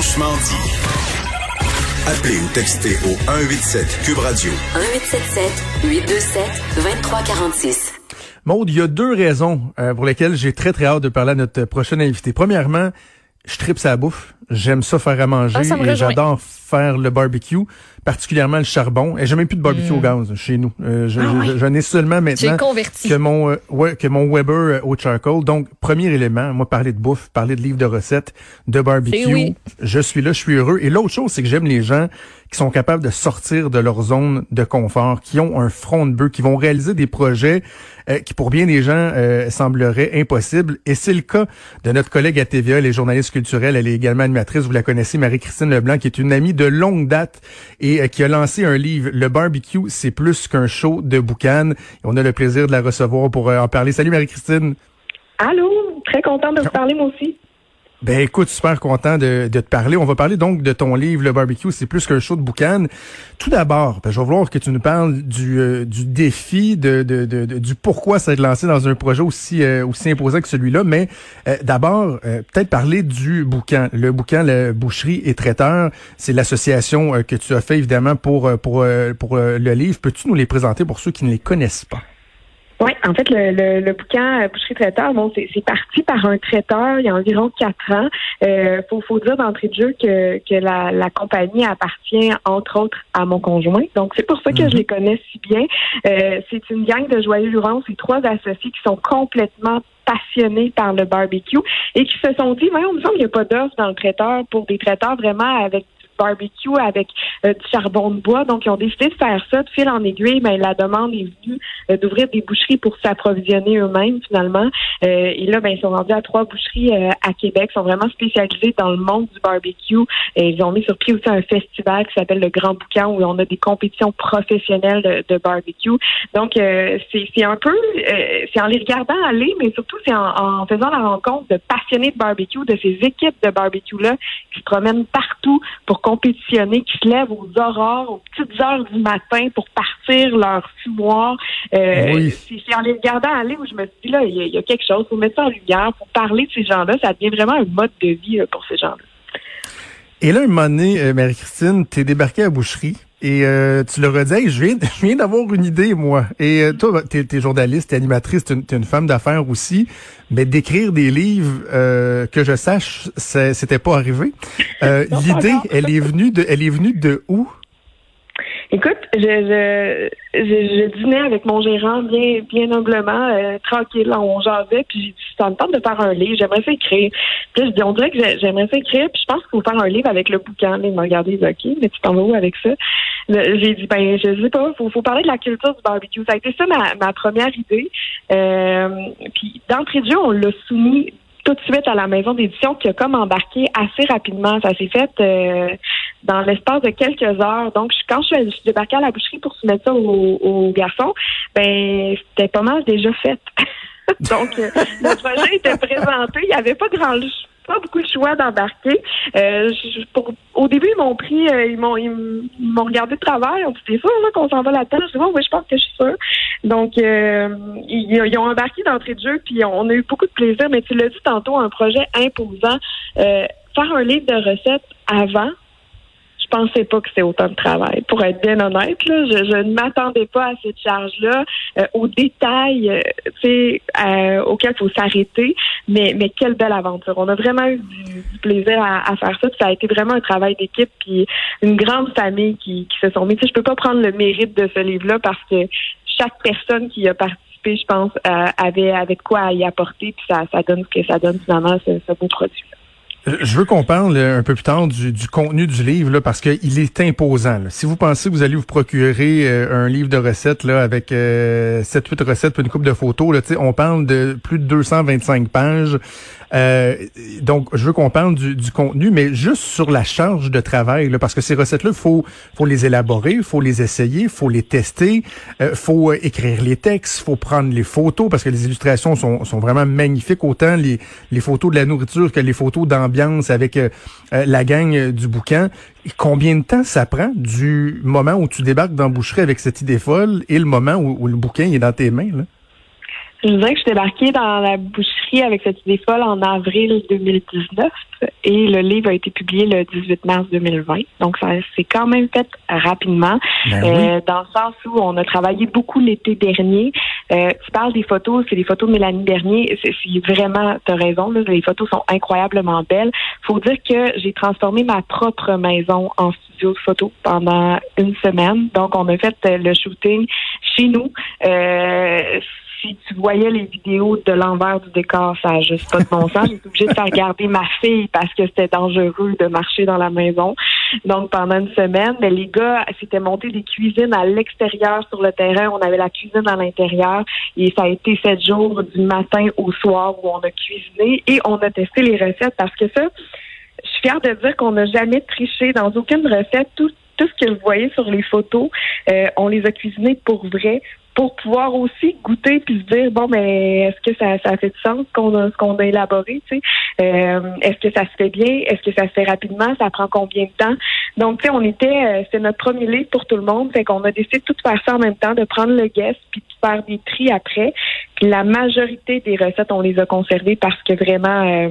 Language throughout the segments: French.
Franchement dit. Appelez ou textez au 187 Cube Radio. 1877 827 2346. Maude, il y a deux raisons euh, pour lesquelles j'ai très très hâte de parler à notre prochaine invité. Premièrement, je tripe sa bouffe. J'aime ça faire à manger Ah, et j'adore faire le barbecue, particulièrement le charbon. Et j'ai même plus de barbecue au gaz chez nous. Euh, je. Ah je n'ai seulement maintenant que mon euh, ouais, que mon Weber euh, au charcoal. Donc premier élément, moi parler de bouffe, parler de livres de recettes, de barbecue, oui. je suis là, je suis heureux. Et l'autre chose, c'est que j'aime les gens qui sont capables de sortir de leur zone de confort, qui ont un front de bœuf, qui vont réaliser des projets euh, qui pour bien des gens euh, sembleraient impossibles. Et c'est le cas de notre collègue à TVA, elle est journaliste culturelle, elle est également animatrice, vous la connaissez, Marie-Christine Leblanc, qui est une amie de longue date et euh, qui a lancé un livre, Le barbecue, c'est plus qu'un show de boucan. Et on a le plaisir de la recevoir pour euh, en parler. Salut Marie-Christine. Allô, très contente de vous parler moi aussi. Ben écoute, super content de, de te parler. On va parler donc de ton livre Le barbecue, c'est plus qu'un show de boucan. Tout d'abord, ben, je vais vouloir que tu nous parles du, euh, du défi, de, de, de- de- du pourquoi ça être lancé dans un projet aussi euh, aussi imposant que celui-là. Mais euh, d'abord, euh, peut-être parler du boucan. Le boucan, la boucherie et traiteur, c'est l'association euh, que tu as fait évidemment pour pour pour le livre. Peux-tu nous les présenter pour ceux qui ne les connaissent pas? Oui, en fait, le, le, le bouquin euh, Boucherie Traiteur, bon, c'est parti par un traiteur il y a environ quatre ans. Euh, faut, faut dire d'entrée de jeu que, que la, la compagnie appartient entre autres à mon conjoint. Donc c'est pour ça que je les connais si bien. Euh, c'est une gang de joyeux lurons, c'est trois associés qui sont complètement passionnés par le barbecue et qui se sont dit, mais on me semble qu'il n'y a pas d'offre dans le traiteur pour des traiteurs vraiment avec barbecue avec euh, du charbon de bois. Donc, ils ont décidé de faire ça de fil en aiguille. Mais la demande est venue euh, d'ouvrir des boucheries pour s'approvisionner eux-mêmes, finalement. Euh, et là, ben, ils sont rendus à trois boucheries euh, à Québec. Ils sont vraiment spécialisés dans le monde du barbecue. Et ils ont mis sur pied aussi un festival qui s'appelle le Grand Boucan où on a des compétitions professionnelles de, de barbecue. Donc, euh, c'est c'est un peu, euh, c'est en les regardant aller, mais surtout c'est en, en faisant la rencontre de passionnés de barbecue, de ces équipes de barbecue-là qui se promènent partout pour compétitionner, qui se lèvent aux aurores, aux petites heures du matin pour partir leur fumoir. Euh, Oui. C'est en les regardant aller où je me suis dit, là, il y, a- il y a quelque chose, faut mettre ça en lumière, faut parler de ces gens-là, ça devient vraiment un mode de vie pour ces gens-là. Et là, un moment donné, euh, Marie-Christine, t'es débarquée à boucherie et euh, tu leur as dit, Hey, je viens, je viens d'avoir une idée, moi. Et euh, toi, t'es, t'es journaliste, t'es animatrice, t'es une, t'es une femme d'affaires aussi, mais d'écrire des livres, euh, que je sache, c'était pas arrivé. Euh, l'idée, elle est venue de, elle est venue de où? Écoute, je, je, je, je dînais avec mon gérant bien, bien humblement, euh, tranquille, on jasait, puis j'ai dit, ça me tente de faire un livre, j'aimerais ça écrire. Puis je dis, on dirait que j'ai- j'aimerais ça écrire, puis je pense qu'il faut faire un livre avec le bouquin. Là, il m'a regardé, il OK, mais tu t'en vas où avec ça? J'ai dit, ben, je sais pas, faut, faut parler de la culture du barbecue. Ça a été ça ma, ma première idée. Euh, puis d'entrée de jeu, on l'a soumis tout de suite à la maison d'édition qui a comme embarqué assez rapidement. Ça s'est fait euh, dans l'espace de quelques heures. Donc, je- quand je suis, débarquée à la boucherie pour soumettre ça aux, aux garçons, ben c'était pas mal déjà fait. Donc, euh, le projet était présenté. Il n'y avait pas grand pas beaucoup de choix d'embarquer. Euh, au début, ils m'ont pris, euh, ils m'ont regardé de travers. Ils ont dit, t'es sûr qu'on s'en va là-dedans? Je dis, oui, oui, je pense que je suis sûre. Donc, euh, ils, ils ont embarqué d'entrée de jeu, puis on a eu beaucoup de plaisir. Mais tu l'as dit tantôt, un projet imposant. Euh, faire un livre de recettes avant, pensais pas que c'était autant de travail. Pour être bien honnête, là, je, je ne m'attendais pas à cette charge-là, euh, aux détails, euh, euh, auxquels il faut s'arrêter. Mais, mais quelle belle aventure. On a vraiment eu du, plaisir à, à faire ça. Ça a été vraiment un travail d'équipe, puis une grande famille qui, qui se sont mis. Sais, je peux pas prendre le mérite de ce livre-là parce que chaque personne qui a participé, je pense, euh, avait de quoi y apporter, puis ça, ça donne ce que ça donne finalement, ce, ce beau produit. Euh, Je veux qu'on parle euh, un peu plus tard du, contenu du livre là, parce qu'il est imposant. Si vous pensez que vous allez vous procurer euh, un livre de recettes là avec euh, 7-8 recettes puis une coupe de photos, là, on parle de plus de 225 pages. Euh, donc, je veux qu'on parle du, du contenu, mais juste sur la charge de travail, là, parce que ces recettes-là, faut faut les élaborer, faut les essayer, faut les tester, euh, faut euh, écrire les textes, faut prendre les photos parce que les illustrations sont, sont vraiment magnifiques, autant les, les photos de la nourriture que les photos d'ambiance avec euh, euh, la gang du bouquin. Combien de temps ça prend du moment où tu débarques dans boucherie avec cette idée folle et le moment où, où le bouquin est dans tes mains? Là? Je dirais que je suis débarquée dans la boucherie avec cette idée folle en avril 2019 et le livre a été publié le 18 mars 2020. Donc, ça s'est quand même fait rapidement, Ben oui. euh, dans le sens où on a travaillé beaucoup l'été dernier. Euh, tu parles des photos, c'est des photos de Mélanie Bernier. C'est vraiment, tu as raison, là, les photos sont incroyablement belles. faut dire que j'ai transformé ma propre maison en studio de photo pendant une semaine. Donc, on a fait le shooting chez nous. Euh, si tu voyais les vidéos de l'envers du décor, ça n'a juste pas de bon sens. J'étais obligée de faire garder ma fille parce que c'était dangereux de marcher dans la maison. Donc, pendant une semaine, mais les gars s'étaient montés des cuisines à l'extérieur sur le terrain. On avait la cuisine à l'intérieur et ça a été sept jours du matin au soir où on a cuisiné et on a testé les recettes parce que ça, je suis fière de dire qu'on n'a jamais triché dans aucune recette. Tout, ce que vous voyez sur les photos, euh, on les a cuisinés pour vrai pour pouvoir aussi goûter puis se dire bon mais est-ce que ça, ça fait du sens qu'on a ce qu'on a élaboré tu sais? Euh, est-ce que ça se fait bien? Est-ce que ça se fait rapidement? Ça prend combien de temps? Donc tu sais on était euh, c'est notre premier livre pour tout le monde. Fait qu'on a décidé de tout faire ça en même temps de prendre le guest puis de faire des tris après. Puis la majorité des recettes on les a conservées parce que vraiment euh,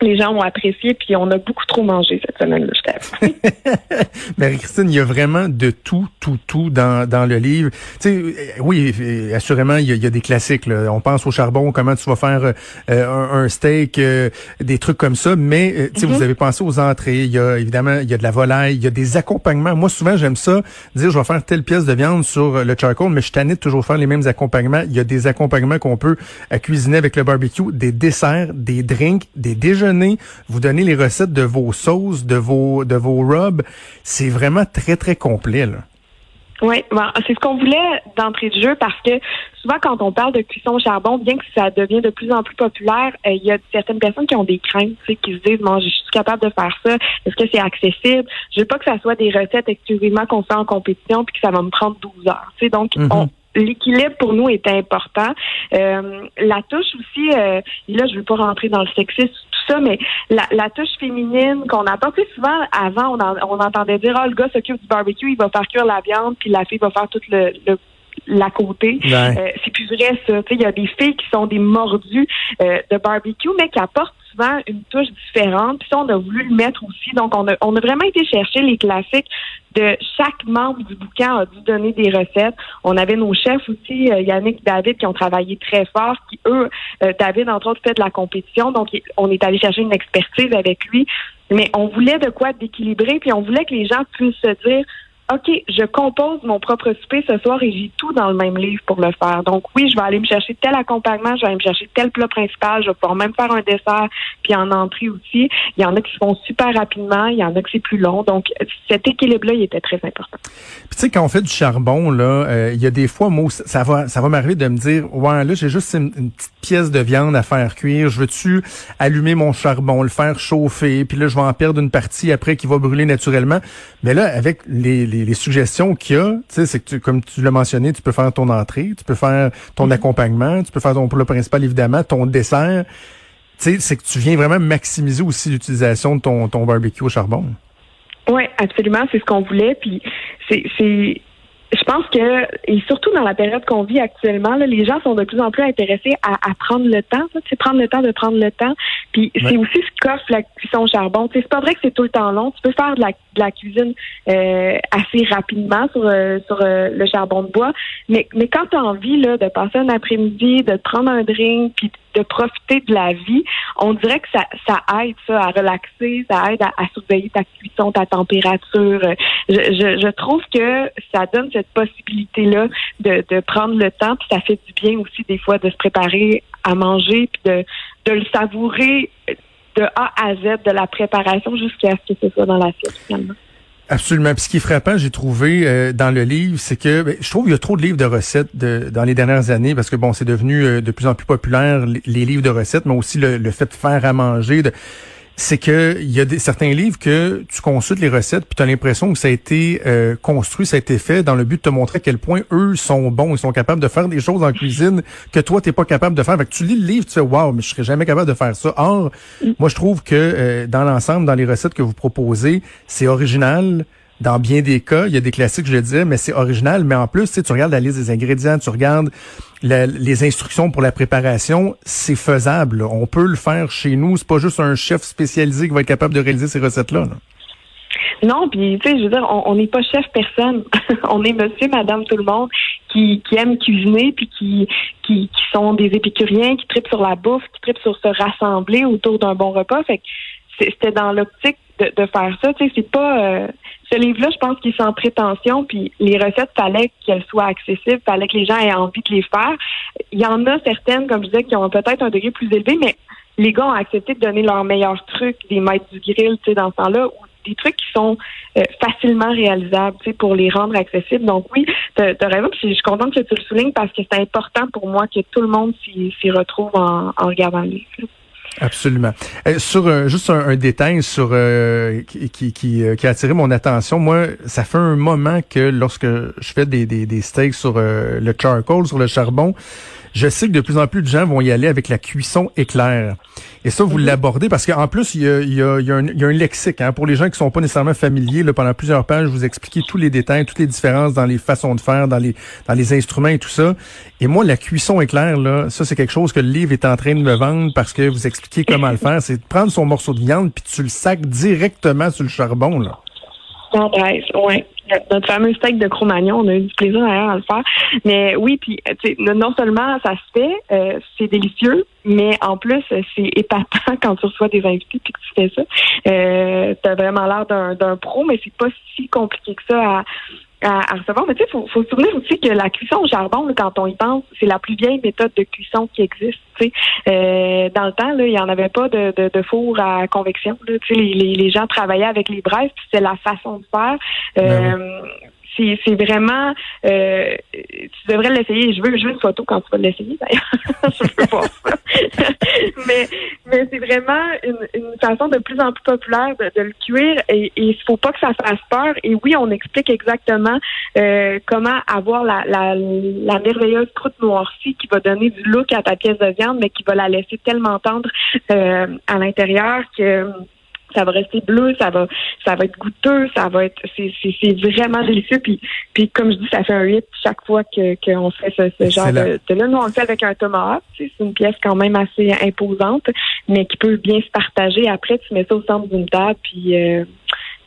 les gens ont apprécié puis on a beaucoup trop mangé cette semaine-là je t'avoue. Marie-Christine, il y a vraiment de tout, tout, tout dans, dans le livre. Tu sais, oui, assurément, il y a, il y a des classiques. Là. On pense au charbon, comment tu vas faire euh, un, un steak, euh, des trucs comme ça. Mais euh, tu sais, vous avez pensé aux entrées. Il y a évidemment, il y a de la volaille, il y a des accompagnements. Moi, souvent, j'aime ça, dire je vais faire telle pièce de viande sur le charcoal, mais je suis toujours faire les mêmes accompagnements. Il y a des accompagnements qu'on peut cuisiner avec le barbecue, des desserts, des drinks, des déjeuners. Vous donnez les recettes de vos sauces, de vos de vos rubs. C'est vraiment très très complet là. Oui, bon, c'est ce qu'on voulait d'entrée de jeu parce que souvent quand on parle de cuisson au charbon, bien que ça devient de plus en plus populaire, euh, il y a certaines personnes qui ont des craintes, tu sais, qui se disent bon, je suis capable de faire ça, est-ce que c'est accessible? Je veux pas que ça soit des recettes exclusivement qu'on fait en compétition puis que ça va me prendre 12 heures. Tu sais, donc Mhm. on L'équilibre pour nous est important. Euh, la touche aussi, euh, et là je veux pas rentrer dans le sexisme tout ça, mais la, la touche féminine qu'on tu sais, souvent avant on, en- on entendait dire oh le gars s'occupe du barbecue, il va faire cuire la viande, puis la fille va faire tout le, le la côté. Ouais. Euh, c'est plus vrai ça. Tu sais, Il y a des filles qui sont des mordus euh, de barbecue, mais qui apportent une touche différente. Puis ça, on a voulu le mettre aussi. Donc, on a, vraiment été chercher les classiques de chaque membre du bouquin a dû donner des recettes. On avait nos chefs aussi, euh, Yannick et David, qui ont travaillé très fort, qui eux, euh, David, entre autres, fait de la compétition. Donc, on est allé chercher une expertise avec lui. Mais on voulait de quoi d'équilibrer, puis on voulait que les gens puissent se dire OK, je compose mon propre souper ce soir et j'ai tout dans le même livre pour le faire. Donc oui, je vais aller me chercher tel accompagnement, je vais aller me chercher tel plat principal, je vais pouvoir même faire un dessert, puis en entrée aussi. Il y en a qui se font super rapidement, il y en a que c'est plus long. Donc cet équilibre-là, il était très important. Puis tu sais, quand on fait du charbon, là, euh, il y a des fois, moi, ça ça va, ça va m'arriver de me dire, ouais, là, j'ai juste une, une petite pièce de viande à faire cuire. Je veux-tu allumer mon charbon, le faire chauffer, puis là, je vais en perdre une partie après qui va brûler naturellement. Mais là, avec les, les, les suggestions qu'il y a, tu sais, c'est que tu, comme tu l'as mentionné, tu peux faire ton entrée, tu peux faire ton accompagnement, tu peux faire ton plat principal évidemment, ton dessert. Tu sais, c'est que tu viens vraiment maximiser aussi l'utilisation de ton, ton barbecue au charbon. Oui, absolument, c'est ce qu'on voulait. Puis c'est, c'est, je pense que et surtout dans la période qu'on vit actuellement, là, les gens sont de plus en plus intéressés à, à prendre le temps, tu sais, prendre le temps de prendre le temps. Puis c'est aussi ce qu'offre la cuisson au charbon. C'est pas vrai que c'est tout le temps long. Tu peux faire de la, de la cuisine euh, assez rapidement sur euh, sur euh, le charbon de bois, mais mais quand tu as envie là de passer un après-midi, de te prendre un drink, puis de profiter de la vie, on dirait que ça, ça aide ça à relaxer, ça aide à, à surveiller ta cuisson, ta température. Je, je, je trouve que ça donne cette possibilité-là de, de prendre le temps, puis ça fait du bien aussi des fois de se préparer à manger, puis de, de le savourer de A à Z, de la préparation jusqu'à ce que ce soit dans l'assiette finalement. Absolument. Ce qui est frappant, j'ai trouvé euh, dans le livre, c'est que ben, je trouve qu'il y a trop de livres de recettes dans les dernières années parce que bon, c'est devenu euh, de plus en plus populaire les, les livres de recettes, mais aussi le, le fait de faire à manger. De, c'est que il y a des, certains livres que tu consultes les recettes puis tu as l'impression que ça a été euh, construit, ça a été fait dans le but de te montrer à quel point eux sont bons, ils sont capables de faire des choses en cuisine que toi t'es pas capable de faire. Fait que tu lis le livre, tu fais waouh, mais je serais jamais capable de faire ça. Or, moi je trouve que euh, dans l'ensemble, dans les recettes que vous proposez, c'est original. Dans bien des cas, il y a des classiques, je le disais, mais c'est original. Mais en plus, tu, tu regardes la liste des ingrédients, tu regardes les instructions pour la préparation, c'est faisable. On peut le faire chez nous. C'est pas juste un chef spécialisé qui va être capable de réaliser ces recettes-là. Non, puis tu sais, je veux dire, on n'est pas chef personne. on est monsieur, madame, tout le monde qui, qui aime cuisiner, puis qui, qui, qui sont des épicuriens, qui tripent sur la bouffe, qui tripent sur se rassembler autour d'un bon repas. Fait que c'était dans l'optique de, de, faire ça. Tu sais, c'est pas euh, ce livre-là, je pense qu'il est sans prétention, puis les recettes, fallait qu'elles soient accessibles, fallait que les gens aient envie de les faire. Il y en a certaines, comme je disais, qui ont peut-être un degré plus élevé, mais les gars ont accepté de donner leurs meilleurs trucs, des maîtres du grill, tu sais, dans ce temps-là, ou des trucs qui sont euh, facilement réalisables, tu sais, pour les rendre accessibles. Donc oui, tu as, raison, puis je suis contente que tu le soulignes parce que c'est important pour moi que tout le monde s'y retrouve en, en regardant le livre. Absolument. Euh, sur euh, juste un, détail sur euh, qui, qui, qui, a attiré mon attention. Moi, ça fait un moment que lorsque je fais des, des, des steaks sur le charcoal, sur le charbon, je sais que de plus en plus de gens vont y aller avec la cuisson éclair. Et ça, vous mhm. l'abordez parce qu'en plus, il y a, y a, y a, y a un lexique. Hein, pour les gens qui sont pas nécessairement familiers, là, pendant plusieurs pages, vous expliquez tous les détails, toutes les différences dans les façons de faire, dans les, dans les instruments et tout ça. Et moi, la cuisson éclair, là, ça, c'est quelque chose que le livre est en train de me vendre parce que vous expliquez comment le faire. C'est de prendre son morceau de viande puis tu le sacs directement sur le charbon, là. oui notre fameux steak de Cro-Magnon, on a eu du plaisir d'ailleurs à le faire. Mais oui, puis non seulement ça se fait, euh, c'est délicieux, mais en plus c'est épatant quand tu reçois des invités puis que tu fais ça. Euh, T'as vraiment l'air d'un pro, mais c'est pas si compliqué que ça à, à, recevoir. Mais tu sais, faut, faut se souvenir aussi que la cuisson au charbon, quand on y pense, c'est la plus vieille méthode de cuisson qui existe. Tu sais, euh, dans le temps, là, il n'y en avait pas de, de, de, four à convection. Là. Tu sais, les, les, gens travaillaient avec les braises, puis c'est la façon de faire. Ben euh, c'est vraiment euh, tu devrais l'essayer. Je veux, je veux une photo quand tu vas l'essayer d'ailleurs. je peux voir ça. mais mais c'est vraiment une, une, façon de plus en plus populaire de, de le cuire et il faut pas que ça fasse peur. Et oui, on explique exactement euh, comment avoir la, la, la merveilleuse croûte noircie qui va donner du look à ta pièce de viande, mais qui va la laisser tellement tendre euh, à l'intérieur que ça va rester bleu, ça va ça va être goûteux, ça va être c'est c'est vraiment délicieux. Puis puis comme je dis ça fait un 8 chaque fois que qu'on fait ce, genre de, de, là. Nous on le fait avec un tomahawk, c'est une pièce quand même assez imposante mais qui peut bien se partager. Après tu mets ça au centre d'une table puis euh,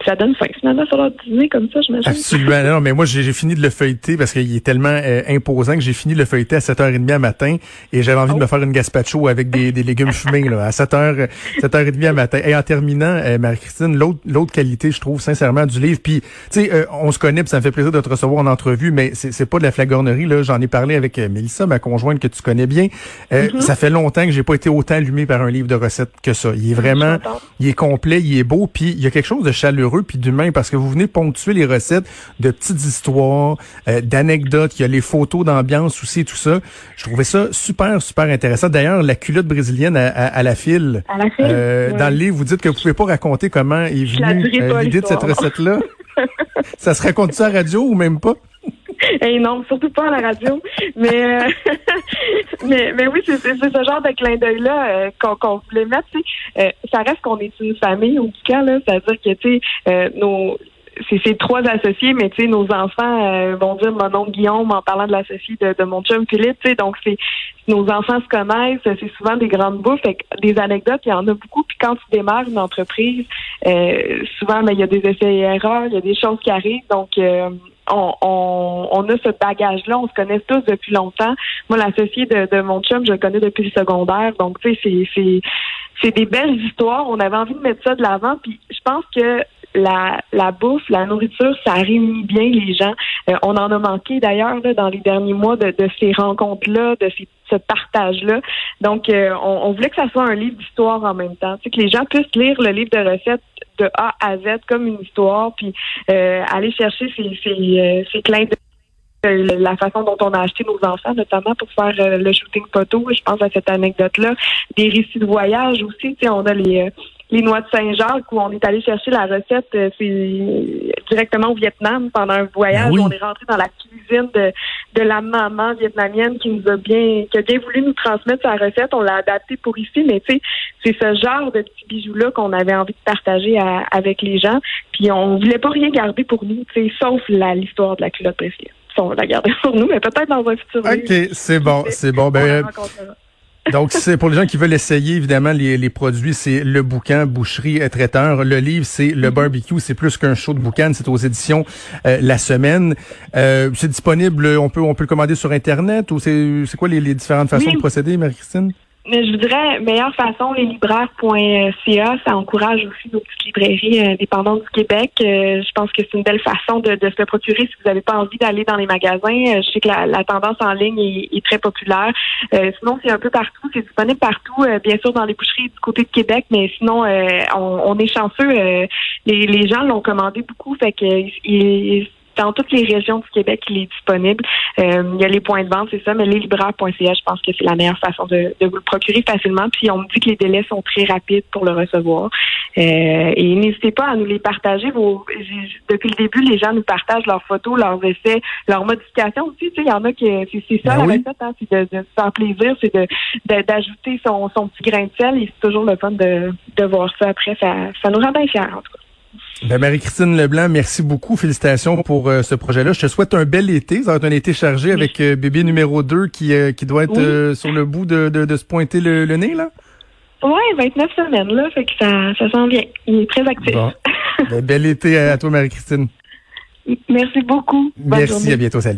ça donne faim finalement sur leur dîner comme ça, j'imagine. Absolument. Non, mais moi, j'ai fini de le feuilleter parce qu'il est tellement euh, imposant que j'ai fini de le feuilleter à 7h30 à matin et j'avais envie de me oh. faire une gazpacho avec des, des légumes fumés là, à 7h, 7h30 à matin. Et en terminant, euh, Marie-Christine, l'autre l'autre qualité, je trouve, sincèrement, du livre, puis, tu sais, euh, on se connaît, puis ça me fait plaisir de te recevoir en entrevue, mais c'est pas de la flagornerie, là. J'en ai parlé avec Mélissa, ma conjointe que tu connais bien. Mm-hmm. Ça fait longtemps que j'ai pas été autant allumé par un livre de recettes que ça. Il est vraiment, il est complet, il est beau, puis il y a quelque chose de chaleureux puis d'humain parce que vous venez ponctuer les recettes de petites histoires, euh, d'anecdotes, il y a les photos d'ambiance aussi tout ça. Je trouvais ça super super intéressant. D'ailleurs, la culotte brésilienne à, la file. Euh, dans le livre, vous dites que vous pouvez pas raconter comment est venue euh, l'idée de cette recette là. ça se raconte ça à radio ou même pas? Et non, surtout pas à la radio. Mais mais, mais oui, c'est ce genre de clin d'œil-là euh, qu'on voulait mettre. Euh, ça reste qu'on est une famille, au cas, là. C'est-à-dire que, tu sais, euh, nos c'est ces trois associés, mais tu sais, nos enfants euh, vont dire mon nom Guillaume en parlant de l'associé de, de, mon chum Philippe, tu sais, donc c'est nos enfants se connaissent, c'est souvent des grandes bouffes, fait des anecdotes, il y en a beaucoup. Puis quand tu démarres une entreprise, euh, souvent, ben, il y a des essais et erreurs, il y a des choses qui arrivent, donc on, on, on, a ce bagage-là, on se connaît tous depuis longtemps. Moi, l'associé de, de, mon chum, je le connais depuis le secondaire. Donc, tu sais, c'est, des belles histoires. On avait envie de mettre ça de l'avant. Puis, je pense que la, la bouffe, la nourriture, ça réunit bien les gens. Euh, on en a manqué d'ailleurs dans les derniers mois de, de ces rencontres-là, de ces, ce partage-là. Donc, euh, on, on, voulait que ça soit un livre d'histoire en même temps. Tu sais, que les gens puissent lire le livre de recettes de A à Z comme une histoire, puis euh, aller chercher ces, ces, euh, ces clins la façon dont on a acheté nos enfants, notamment pour faire le shooting photo. Je pense à cette anecdote-là. Des récits de voyage aussi. Tu sais, on a les les noix de Saint-Jacques où on est allé chercher la recette euh, c'est directement au Vietnam pendant un voyage. Oui. On est rentré dans la cuisine de, de la maman vietnamienne qui nous a bien qui a bien voulu nous transmettre sa recette. On l'a adaptée pour ici, mais tu sais, c'est ce genre de petits bijoux-là qu'on avait envie de partager à- avec les gens. Puis on voulait pas rien garder pour nous, tu sais, sauf l'histoire de la culotte précieuse. Garder pour nous, mais peut-être dans un futur. OK, c'est bon, c'est bon. On Ben, rencontrera. Donc, c'est pour les gens qui veulent essayer, évidemment, les, les produits, c'est le boucan, boucherie et traiteur. Le livre, c'est le barbecue. C'est plus qu'un show de boucan. C'est aux éditions euh, La Semaine. Euh, c'est disponible, on peut on peut le commander sur Internet ou c'est c'est quoi les, les différentes façons Oui. de procéder, Marie-Christine? Mais je vous dirais, meilleure façon, leslibraires.ca, ça encourage aussi nos petites librairies euh, dépendantes du Québec. Euh, je pense que c'est une belle façon de, de se procurer si vous n'avez pas envie d'aller dans les magasins. Euh, je sais que la, la tendance en ligne est, est très populaire. Euh, sinon, c'est un peu partout. C'est disponible partout, euh, bien sûr, dans les boucheries du côté de Québec, mais sinon, euh, on, on est chanceux. euh, les, les gens l'ont commandé beaucoup, fait que il- dans toutes les régions du Québec, il est disponible. Euh, il y a les points de vente, c'est ça, mais leslibraires.ca, je pense que c'est la meilleure façon de, de vous le procurer facilement. Puis on me dit que les délais sont très rapides pour le recevoir. Euh, et n'hésitez pas à nous les partager. Vos, depuis le début, les gens nous partagent leurs photos, leurs essais, leurs modifications aussi. Tu sais, il y en a qui c'est, c'est ça Ben la oui. recette, hein, c'est de, de se faire plaisir, c'est de, de- d'ajouter son, son petit grain de sel. Et c'est toujours le fun de, de voir ça après. Ça, ça nous rend bien fiers, en tout cas. Ben, Marie-Christine Leblanc, merci beaucoup. Félicitations pour euh, ce projet-là. Je te souhaite un bel été. Ça va être un été chargé avec euh, bébé numéro 2 qui, euh, qui doit être Oui. sur le bout de, de, de se pointer le, le nez, là. Ouais, 29 semaines, là, fait que ça, ça sent bien. Il est très actif. Bon. Ben, bel été à, à toi, Marie-Christine. Merci beaucoup. Bonne Merci, journée. à bientôt. Salut.